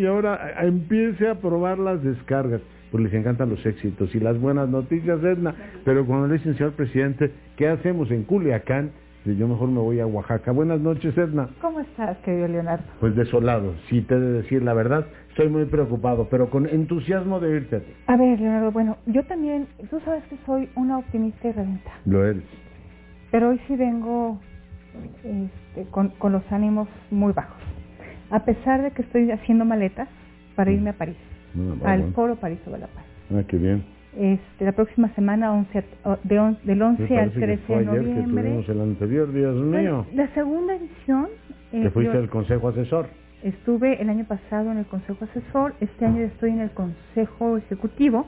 y ahora empiece a probar las descargas. Pues les encantan los éxitos y las buenas noticias, Edna. Pero cuando le dicen, señor presidente, ¿qué hacemos en Culiacán? Yo mejor me voy a Oaxaca. Buenas noches, Edna. ¿Cómo estás, querido Leonardo? Pues desolado, si te he de decir la verdad, estoy muy preocupado, pero con entusiasmo de irte a ti. A ver, Leonardo, bueno, yo también, tú sabes que soy una optimista y reventa, Lo eres. pero hoy sí vengo este, con, con los ánimos muy bajos. A pesar de que estoy haciendo maletas para irme a París, No, va, al bueno. Foro París sobre la Paz. Ah, qué bien. Este, la próxima semana, 11 a- de on- del Me 11 al parece que 13 fue de que noviembre. tuvimos el anterior, Dios mío. La segunda edición, eh, Te fuiste yo al consejo asesor. estuve el año pasado en el Consejo Asesor, este año estoy en el Consejo Ejecutivo,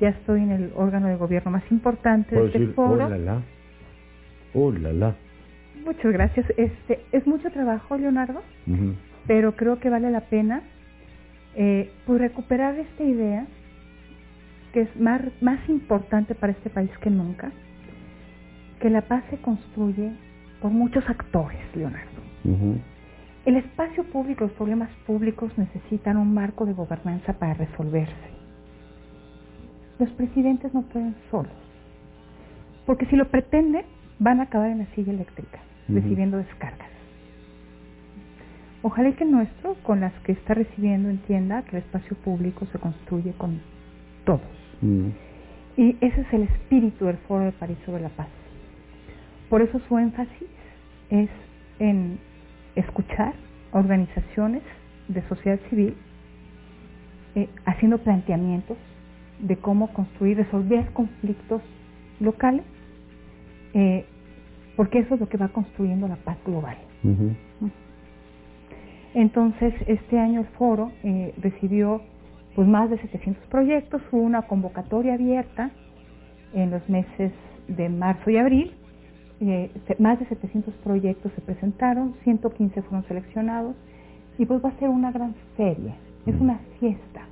ya estoy en el órgano de gobierno más importante de este decir, oh foro. la la. Oh la la. Muchas gracias. Este, es mucho trabajo, Leonardo. Pero creo que vale la pena eh, pues recuperar esta idea que es más, más importante para este país que nunca, que la paz se construye por muchos actores, Leonardo. El espacio público, los problemas públicos necesitan un marco de gobernanza para resolverse. Los presidentes no pueden solos, porque si lo pretenden, van a acabar en la silla eléctrica, recibiendo descargas. Ojalá que el nuestro, con las que está recibiendo, entienda que el espacio público se construye con todos. Mm. Y ese es el espíritu del Foro de París sobre la Paz. Por eso su énfasis es en escuchar organizaciones de sociedad civil eh, haciendo planteamientos de cómo construir, resolver conflictos locales, eh, porque eso es lo que va construyendo la paz global. Entonces, este año el foro eh, recibió pues más de 700 proyectos, hubo una convocatoria abierta en los meses de marzo y abril, eh, más de 700 proyectos se presentaron, 115 fueron seleccionados y pues va a ser una gran feria, es una fiesta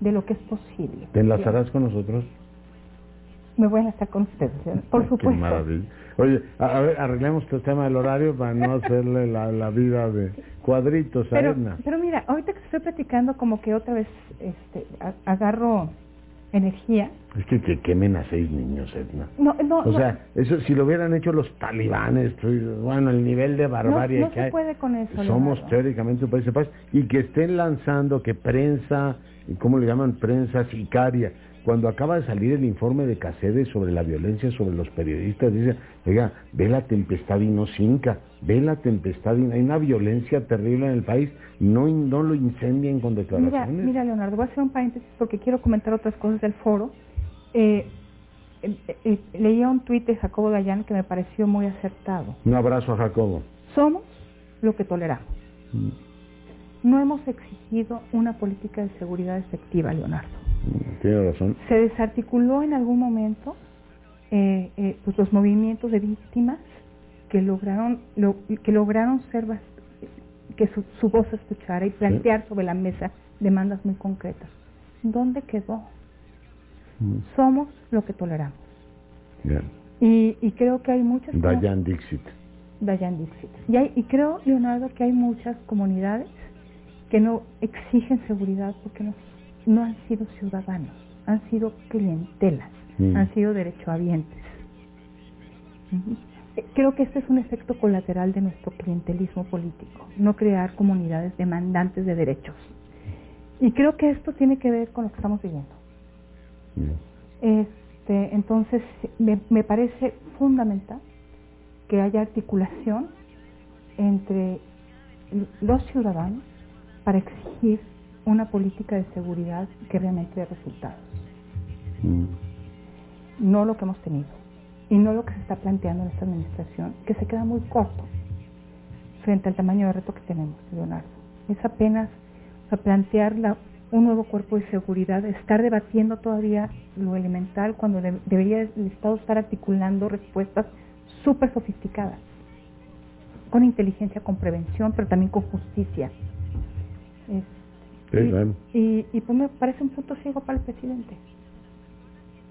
de lo que es posible. ¿Te enlazarás con nosotros? Me voy a enlazar con ustedes, por Qué supuesto. maravilla. Oye, a, a ver, arreglemos el tema del horario para no hacerle la, la vida de cuadritos a Edna. pero mira, ahorita que estoy platicando como que otra vez este, a- agarro energía. Es que, que quemen a seis niños, Edna. No, no, O no, sea, eso si lo hubieran hecho los talibanes, bueno, el nivel de barbarie no, no que se hay. puede con eso. Somos Leonardo. teóricamente un país de paz y que estén lanzando que prensa, ¿cómo le llaman? Prensa sicaria. Cuando acaba de salir el informe de Caceres sobre la violencia sobre los periodistas, dice, oiga, ve la tempestad y no cinca, ve la tempestad y hay una violencia terrible en el país, no, no lo incendien con declaraciones. mira, Leonardo, voy a hacer un paréntesis porque quiero comentar otras cosas del foro. Eh, eh, eh, leía un tuit de Jacobo Dayan que me pareció muy acertado. Un abrazo a Jacobo. Somos lo que toleramos. No hemos exigido una política de seguridad efectiva, Leonardo. Tiene razón. Se desarticuló en algún momento eh, eh, pues los movimientos de víctimas que lograron lo- que lograron ser que su, su voz se escuchara y plantear sobre la mesa demandas muy concretas. ¿Dónde quedó? Mm. Somos lo que toleramos. Bien. Y, y creo que hay muchas Dayan Dixit. Dayan Dixit. Y, hay- y creo, Leonardo, que hay muchas comunidades que no exigen seguridad porque no, no han sido ciudadanos, han sido clientelas, Mm. han sido derechohabientes. Eh, Creo que este es un efecto colateral de nuestro clientelismo político, no crear comunidades demandantes de derechos. Y creo que esto tiene que ver con lo que estamos viviendo. Este, entonces, me, me parece fundamental que haya articulación entre los ciudadanos para exigir una política de seguridad que realmente dé resultados. Mm. No lo que hemos tenido y no lo que se está planteando en esta administración, que se queda muy corto frente al tamaño de reto que tenemos, Leonardo. Es apenas plantear la- un nuevo cuerpo de seguridad, estar debatiendo todavía lo elemental cuando de- debería el Estado estar articulando respuestas súper sofisticadas, con inteligencia, con prevención, pero también con justicia. Es- Sí, y, claro. y, y pues me parece un punto ciego para el presidente.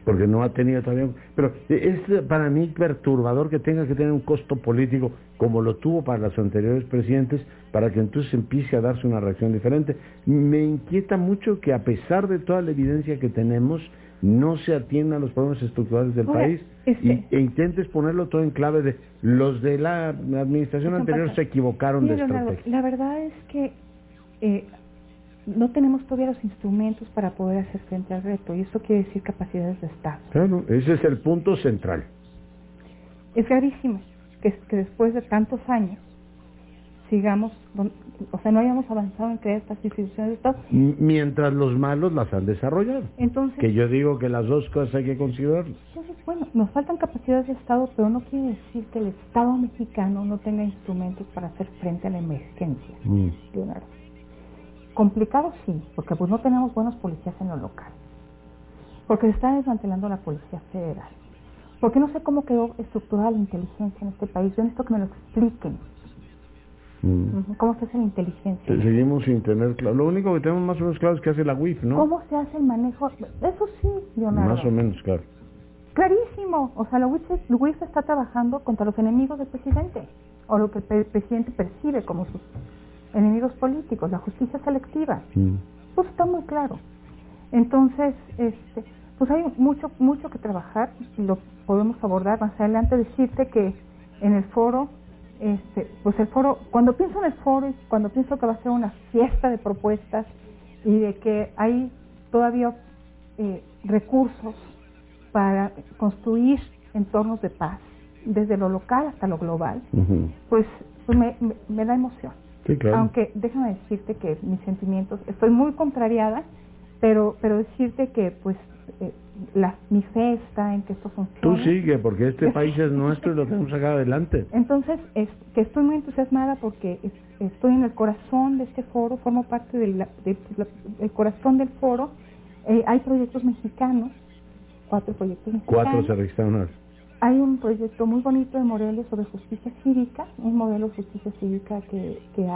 porque no ha tenido todavía... Pero es para mí perturbador que tenga que tener un costo político como lo tuvo para los anteriores presidentes, para que entonces empiece a darse una reacción diferente. Me inquieta mucho que a pesar de toda la evidencia que tenemos, no se atiendan los problemas estructurales del país y, e intentes ponerlo todo en clave de los de la administración anterior se equivocaron de estrategia. La, verdad es que eh, no tenemos todavía los instrumentos para poder hacer frente al reto y eso quiere decir capacidades de Estado. Claro, ese es el punto central. Es gravísimo que, que después de tantos años sigamos, o sea, no hayamos avanzado en crear estas instituciones de Estado. Mientras los malos las han desarrollado. Entonces, que yo digo que las dos cosas hay que considerar. Entonces, bueno, nos faltan capacidades de Estado, pero no quiere decir que el Estado mexicano no tenga instrumentos para hacer frente a la emergencia, mm. Leonardo. Complicado sí, porque pues no tenemos buenos policías en lo local. Porque se está desmantelando la Policía Federal. Porque no sé cómo quedó estructurada la inteligencia en este país. Yo necesito que me lo expliquen. Mm. ¿Cómo se hace la inteligencia? Seguimos sin tener claro. Lo único que tenemos más o menos claro es que hace la WIF, ¿no? ¿Cómo se hace el manejo? Eso sí, Leonardo. Más o menos claro. Clarísimo. O sea, la WIF, está trabajando contra los enemigos del presidente, o lo que el presidente percibe como sus enemigos políticos, la justicia selectiva. Pues está muy claro. Entonces, este, pues hay mucho, mucho que trabajar, lo podemos abordar más adelante, decirte que en el foro este, pues el foro, cuando pienso en el foro y cuando pienso que va a ser una fiesta de propuestas y de que hay todavía eh, recursos para construir entornos de paz, desde lo local hasta lo global, pues, pues me, da emoción. Aunque déjame decirte que mis sentimientos, estoy muy contrariada, pero, pero decirte que pues eh, la, mi fe está en que esto funcione. Tú sigue, porque este país es nuestro y lo tenemos sacar adelante. Entonces, es, que estoy muy entusiasmada porque estoy en el corazón de este foro, formo parte del corazón del foro. Eh, hay proyectos mexicanos, cuatro proyectos mexicanos. Cuatro se registraron. Hay un proyecto muy bonito de Morelos sobre justicia cívica, un modelo de justicia cívica que, que,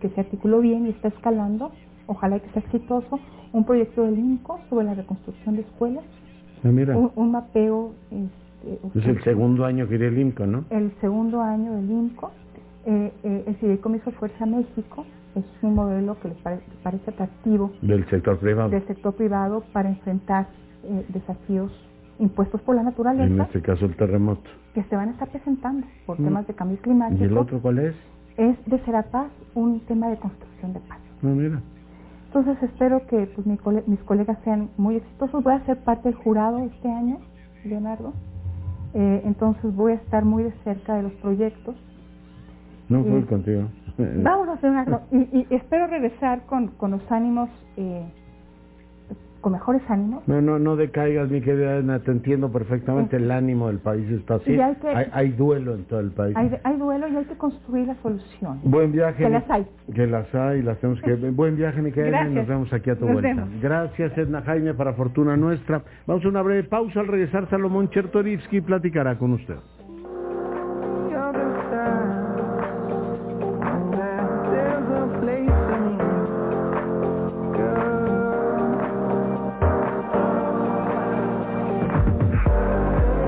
que se articuló bien y está escalando ojalá que sea exitoso, un proyecto del INCO sobre la reconstrucción de escuelas, ah, Un, mapeo... Este, es el segundo año que el INCO, ¿no? El segundo año del INCO. Eh, eh, el Fideicomiso Fuerza México es un modelo que les parece atractivo. Del sector privado. Del sector privado para enfrentar eh, desafíos impuestos por la naturaleza. En este caso el terremoto. Que se van a estar presentando por mm. temas de cambio climático. ¿Y el otro cuál es? Es de Serapaz, un tema de construcción de paz. No, mira. Entonces espero que pues, mis colegas sean muy exitosos. Voy a ser parte del jurado este año, Leonardo. Eh, entonces voy a estar muy de cerca de los proyectos. No, voy contigo. Vamos a hacer una... Y, y espero regresar con, con los ánimos eh, con mejores ánimos. No, no, no decaigas, mi querida Ana, te entiendo perfectamente, el ánimo del país está así. Hay, duelo en todo el país. Hay, duelo y hay que construir la solución. Buen viaje. Que las hay. Que las hay, las tenemos que... Buen viaje, mi querida, y nos vemos aquí a tu vuelta. Gracias, Edna Jaime, para fortuna nuestra. Vamos a una breve pausa, al regresar Salomón Chertorivsky platicará con usted.